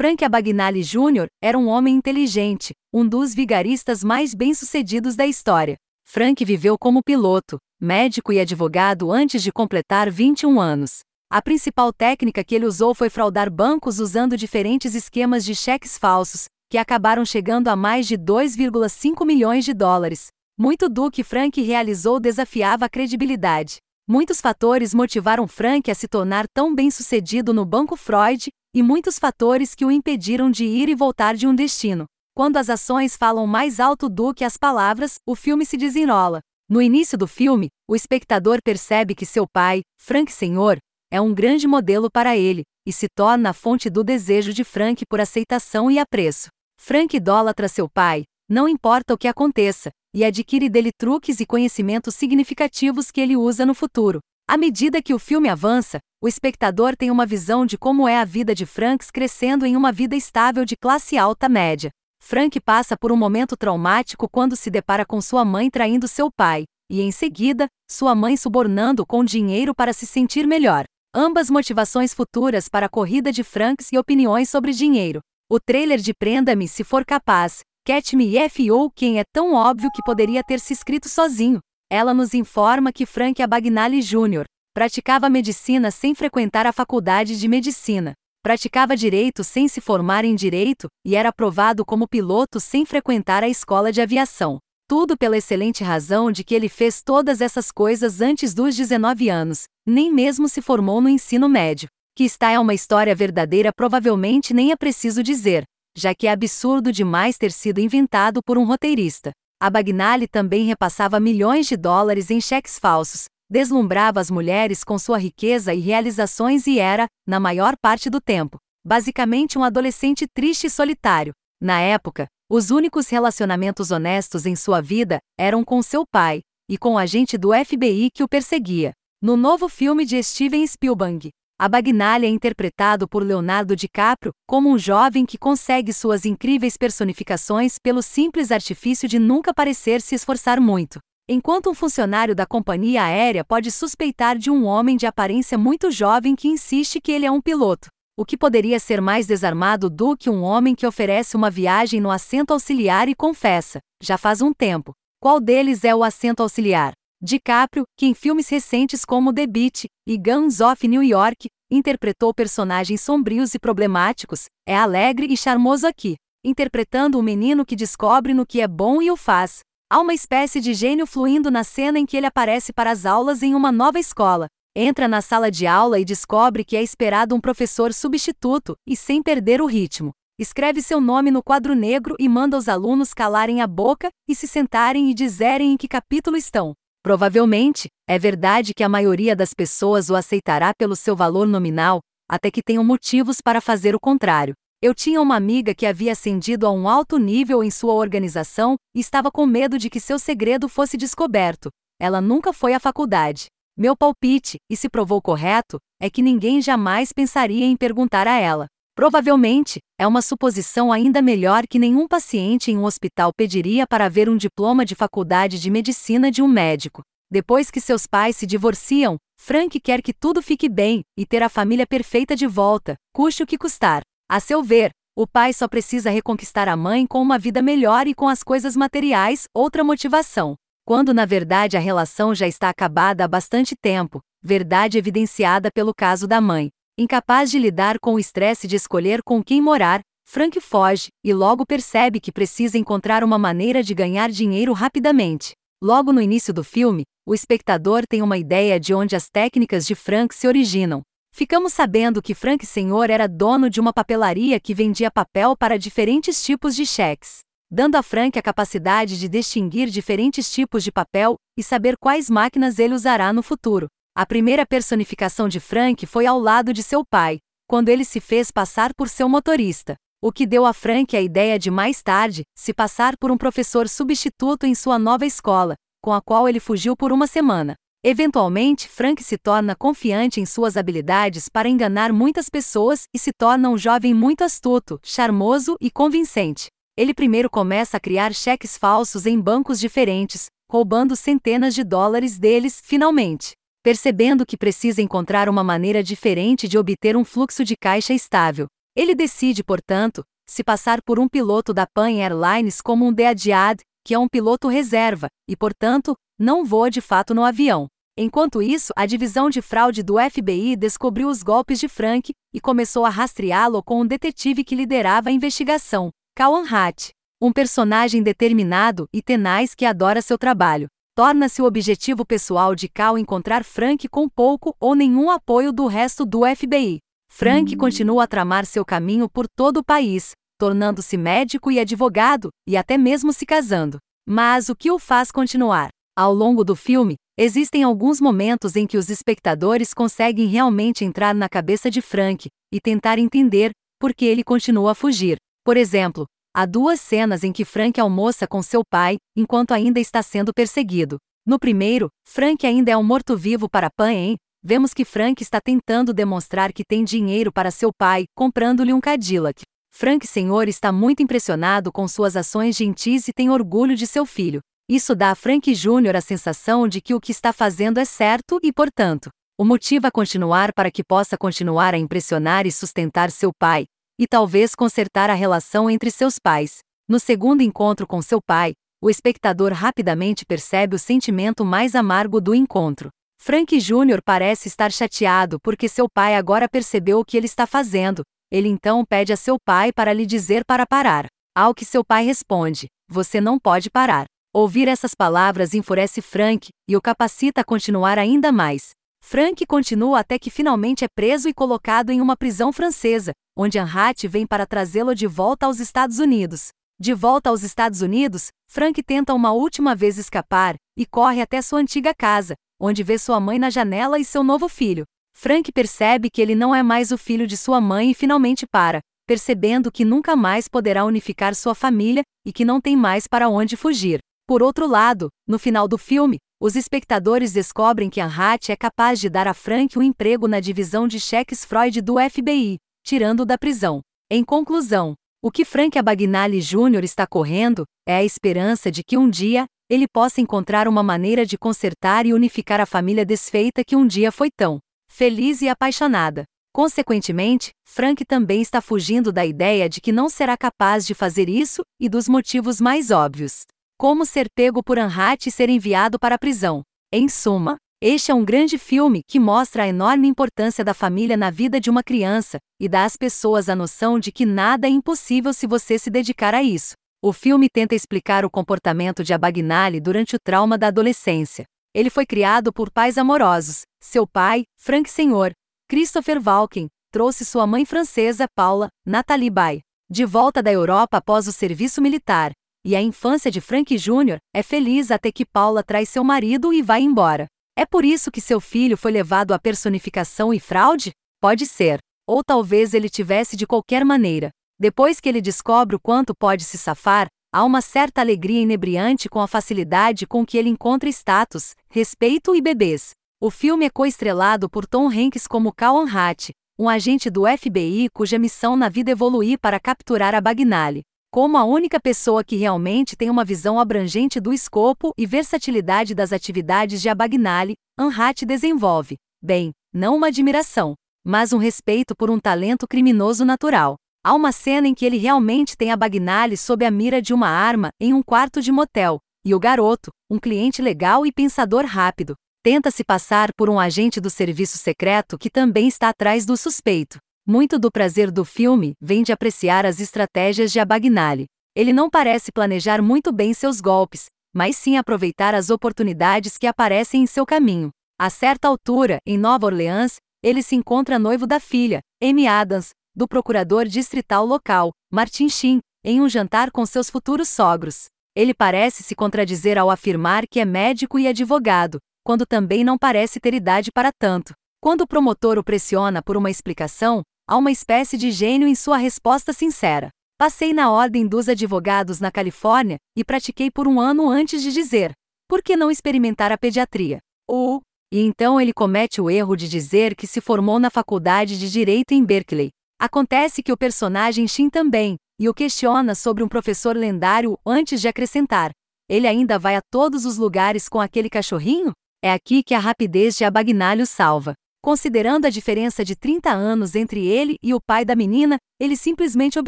Frank Abagnale Jr. era um homem inteligente, um dos vigaristas mais bem-sucedidos da história. Frank viveu como piloto, médico e advogado antes de completar 21 anos. A principal técnica que ele usou foi fraudar bancos usando diferentes esquemas de cheques falsos, que acabaram chegando a mais de 2,5 milhões de dólares. Muito do que Frank realizou desafiava a credibilidade. Muitos fatores motivaram Frank a se tornar tão bem-sucedido no Banco Freud, e muitos fatores que o impediram de ir e voltar de um destino. Quando as ações falam mais alto do que as palavras, o filme se desenrola. No início do filme, o espectador percebe que seu pai, Frank Senhor, é um grande modelo para ele, e se torna a fonte do desejo de Frank por aceitação e apreço. Frank idolatra seu pai, não importa o que aconteça, e adquire dele truques e conhecimentos significativos que ele usa no futuro. À medida que o filme avança, o espectador tem uma visão de como é a vida de Franks crescendo em uma vida estável de classe alta média. Frank passa por um momento traumático quando se depara com sua mãe traindo seu pai, e em seguida, sua mãe subornando com dinheiro para se sentir melhor. Ambas motivações futuras para a corrida de Franks e opiniões sobre dinheiro. O trailer de Prenda-me se for capaz, Catch Me F.O. quem é tão óbvio que poderia ter se escrito sozinho. Ela nos informa que Frank Abagnale Jr. praticava medicina sem frequentar a faculdade de medicina. Praticava direito sem se formar em direito e era aprovado como piloto sem frequentar a escola de aviação. Tudo pela excelente razão de que ele fez todas essas coisas antes dos 19 anos, nem mesmo se formou no ensino médio. Que está é uma história verdadeira, provavelmente nem é preciso dizer já que é absurdo demais ter sido inventado por um roteirista. A Bagnale também repassava milhões de dólares em cheques falsos, deslumbrava as mulheres com sua riqueza e realizações e era, na maior parte do tempo, basicamente um adolescente triste e solitário. Na época, os únicos relacionamentos honestos em sua vida eram com seu pai e com o agente do FBI que o perseguia. No novo filme de Steven Spielberg, a Bagnale é interpretado por Leonardo DiCaprio como um jovem que consegue suas incríveis personificações pelo simples artifício de nunca parecer se esforçar muito. Enquanto um funcionário da companhia aérea pode suspeitar de um homem de aparência muito jovem que insiste que ele é um piloto. O que poderia ser mais desarmado do que um homem que oferece uma viagem no assento auxiliar e confessa, já faz um tempo. Qual deles é o assento auxiliar? DiCaprio, que em filmes recentes como The Beach e Guns of New York, interpretou personagens sombrios e problemáticos, é alegre e charmoso aqui, interpretando o menino que descobre no que é bom e o faz. Há uma espécie de gênio fluindo na cena em que ele aparece para as aulas em uma nova escola. Entra na sala de aula e descobre que é esperado um professor substituto, e sem perder o ritmo, escreve seu nome no quadro negro e manda os alunos calarem a boca e se sentarem e dizerem em que capítulo estão. Provavelmente, é verdade que a maioria das pessoas o aceitará pelo seu valor nominal, até que tenham motivos para fazer o contrário. Eu tinha uma amiga que havia ascendido a um alto nível em sua organização e estava com medo de que seu segredo fosse descoberto. Ela nunca foi à faculdade. Meu palpite, e se provou correto, é que ninguém jamais pensaria em perguntar a ela. Provavelmente, é uma suposição ainda melhor que nenhum paciente em um hospital pediria para ver um diploma de faculdade de medicina de um médico. Depois que seus pais se divorciam, Frank quer que tudo fique bem e ter a família perfeita de volta, custe o que custar. A seu ver, o pai só precisa reconquistar a mãe com uma vida melhor e com as coisas materiais, outra motivação. Quando na verdade a relação já está acabada há bastante tempo, verdade evidenciada pelo caso da mãe. Incapaz de lidar com o estresse de escolher com quem morar, Frank foge e logo percebe que precisa encontrar uma maneira de ganhar dinheiro rapidamente. Logo no início do filme, o espectador tem uma ideia de onde as técnicas de Frank se originam. Ficamos sabendo que Frank Senhor era dono de uma papelaria que vendia papel para diferentes tipos de cheques, dando a Frank a capacidade de distinguir diferentes tipos de papel e saber quais máquinas ele usará no futuro. A primeira personificação de Frank foi ao lado de seu pai, quando ele se fez passar por seu motorista, o que deu a Frank a ideia de mais tarde se passar por um professor substituto em sua nova escola, com a qual ele fugiu por uma semana. Eventualmente, Frank se torna confiante em suas habilidades para enganar muitas pessoas e se torna um jovem muito astuto, charmoso e convincente. Ele primeiro começa a criar cheques falsos em bancos diferentes, roubando centenas de dólares deles, finalmente. Percebendo que precisa encontrar uma maneira diferente de obter um fluxo de caixa estável, Ele decide, portanto, se passar por um piloto da Pan Airlines como um DADIAD, que é um piloto reserva, e, portanto, não voa de fato no avião. Enquanto isso, a divisão de fraude do FBI descobriu os golpes de Frank e começou a rastreá-lo com um detetive que liderava a investigação, Kawan Hatt. Um personagem determinado e tenaz que adora seu trabalho. Torna-se o objetivo pessoal de Cal encontrar Frank com pouco ou nenhum apoio do resto do FBI. Frank continua a tramar seu caminho por todo o país, tornando-se médico e advogado, e até mesmo se casando. Mas o que o faz continuar? Ao longo do filme, existem alguns momentos em que os espectadores conseguem realmente entrar na cabeça de Frank e tentar entender por que ele continua a fugir. Por exemplo, há duas cenas em que Frank almoça com seu pai, enquanto ainda está sendo perseguido. No primeiro, Frank ainda é um morto-vivo para Pan Vemos que Frank está tentando demonstrar que tem dinheiro para seu pai, comprando-lhe um Cadillac. Frank Senhor está muito impressionado com suas ações gentis e tem orgulho de seu filho. Isso dá a Frank Jr. a sensação de que o que está fazendo é certo e, portanto, o motiva a continuar para que possa continuar a impressionar e sustentar seu pai, e talvez consertar a relação entre seus pais. No segundo encontro com seu pai, o espectador rapidamente percebe o sentimento mais amargo do encontro. Frank Jr. parece estar chateado porque seu pai agora percebeu o que ele está fazendo. Ele então pede a seu pai para lhe dizer para parar. Ao que seu pai responde: Você não pode parar. Ouvir essas palavras enfurece Frank e o capacita a continuar ainda mais. Frank continua até que finalmente é preso e colocado em uma prisão francesa, onde Anhat vem para trazê-lo de volta aos Estados Unidos. De volta aos Estados Unidos, Frank tenta uma última vez escapar e corre até sua antiga casa, onde vê sua mãe na janela e seu novo filho. Frank percebe que ele não é mais o filho de sua mãe e finalmente para, percebendo que nunca mais poderá unificar sua família e que não tem mais para onde fugir. Por outro lado, no final do filme, os espectadores descobrem que Anhat é capaz de dar a Frank um emprego na divisão de cheques Freud do FBI, tirando-o da prisão. Em conclusão, o que Frank Abagnale Jr. está correndo é a esperança de que um dia ele possa encontrar uma maneira de consertar e unificar a família desfeita que um dia foi tão feliz e apaixonada. Consequentemente, Frank também está fugindo da ideia de que não será capaz de fazer isso e dos motivos mais óbvios. Como ser pego por Anhat e ser enviado para a prisão. Em suma, este é um grande filme que mostra a enorme importância da família na vida de uma criança e dá às pessoas a noção de que nada é impossível se você se dedicar a isso. O filme tenta explicar o comportamento de Abagnale durante o trauma da adolescência. Ele foi criado por pais amorosos. Seu pai, Frank Senhor, Christopher Valken, trouxe sua mãe francesa, Paula, Nathalie Bay, de volta da Europa após o serviço militar. E a infância de Frank Jr. é feliz até que Paula traz seu marido e vai embora. É por isso que seu filho foi levado à personificação e fraude? Pode ser. Ou talvez ele tivesse de qualquer maneira. Depois que ele descobre o quanto pode se safar, há uma certa alegria inebriante com a facilidade com que ele encontra status, respeito e bebês. O filme é coestrelado por Tom Hanks como Kawan Hatt, um agente do FBI cuja missão na vida é evoluir para capturar a Bagnale. Como a única pessoa que realmente tem uma visão abrangente do escopo e versatilidade das atividades de Abagnale, Anhat desenvolve, bem, não uma admiração, mas um respeito por um talento criminoso natural. Há uma cena em que ele realmente tem a Bagnale sob a mira de uma arma em um quarto de motel, e o garoto, um cliente legal e pensador rápido, tenta se passar por um agente do serviço secreto que também está atrás do suspeito. Muito do prazer do filme vem de apreciar as estratégias de Abagnale. Ele não parece planejar muito bem seus golpes, mas sim aproveitar as oportunidades que aparecem em seu caminho. A certa altura, em Nova Orleans, ele se encontra noivo da filha, Amy Adams, do procurador distrital local, Martin Sheen, em um jantar com seus futuros sogros. Ele parece se contradizer ao afirmar que é médico e advogado, quando também não parece ter idade para tanto. Quando o promotor o pressiona por uma explicação, há uma espécie de gênio em sua resposta sincera. Passei na ordem dos advogados na Califórnia e pratiquei por um ano antes de dizer: por que não experimentar a pediatria? Ou, e então ele comete o erro de dizer que se formou na faculdade de Direito em Berkeley, Acontece que o personagem Shin também, e o questiona sobre um professor lendário antes de acrescentar: ele ainda vai a todos os lugares com aquele cachorrinho? É aqui que a rapidez de Abagnale o salva. Considerando a diferença de 30 anos entre ele e o pai da menina, ele simplesmente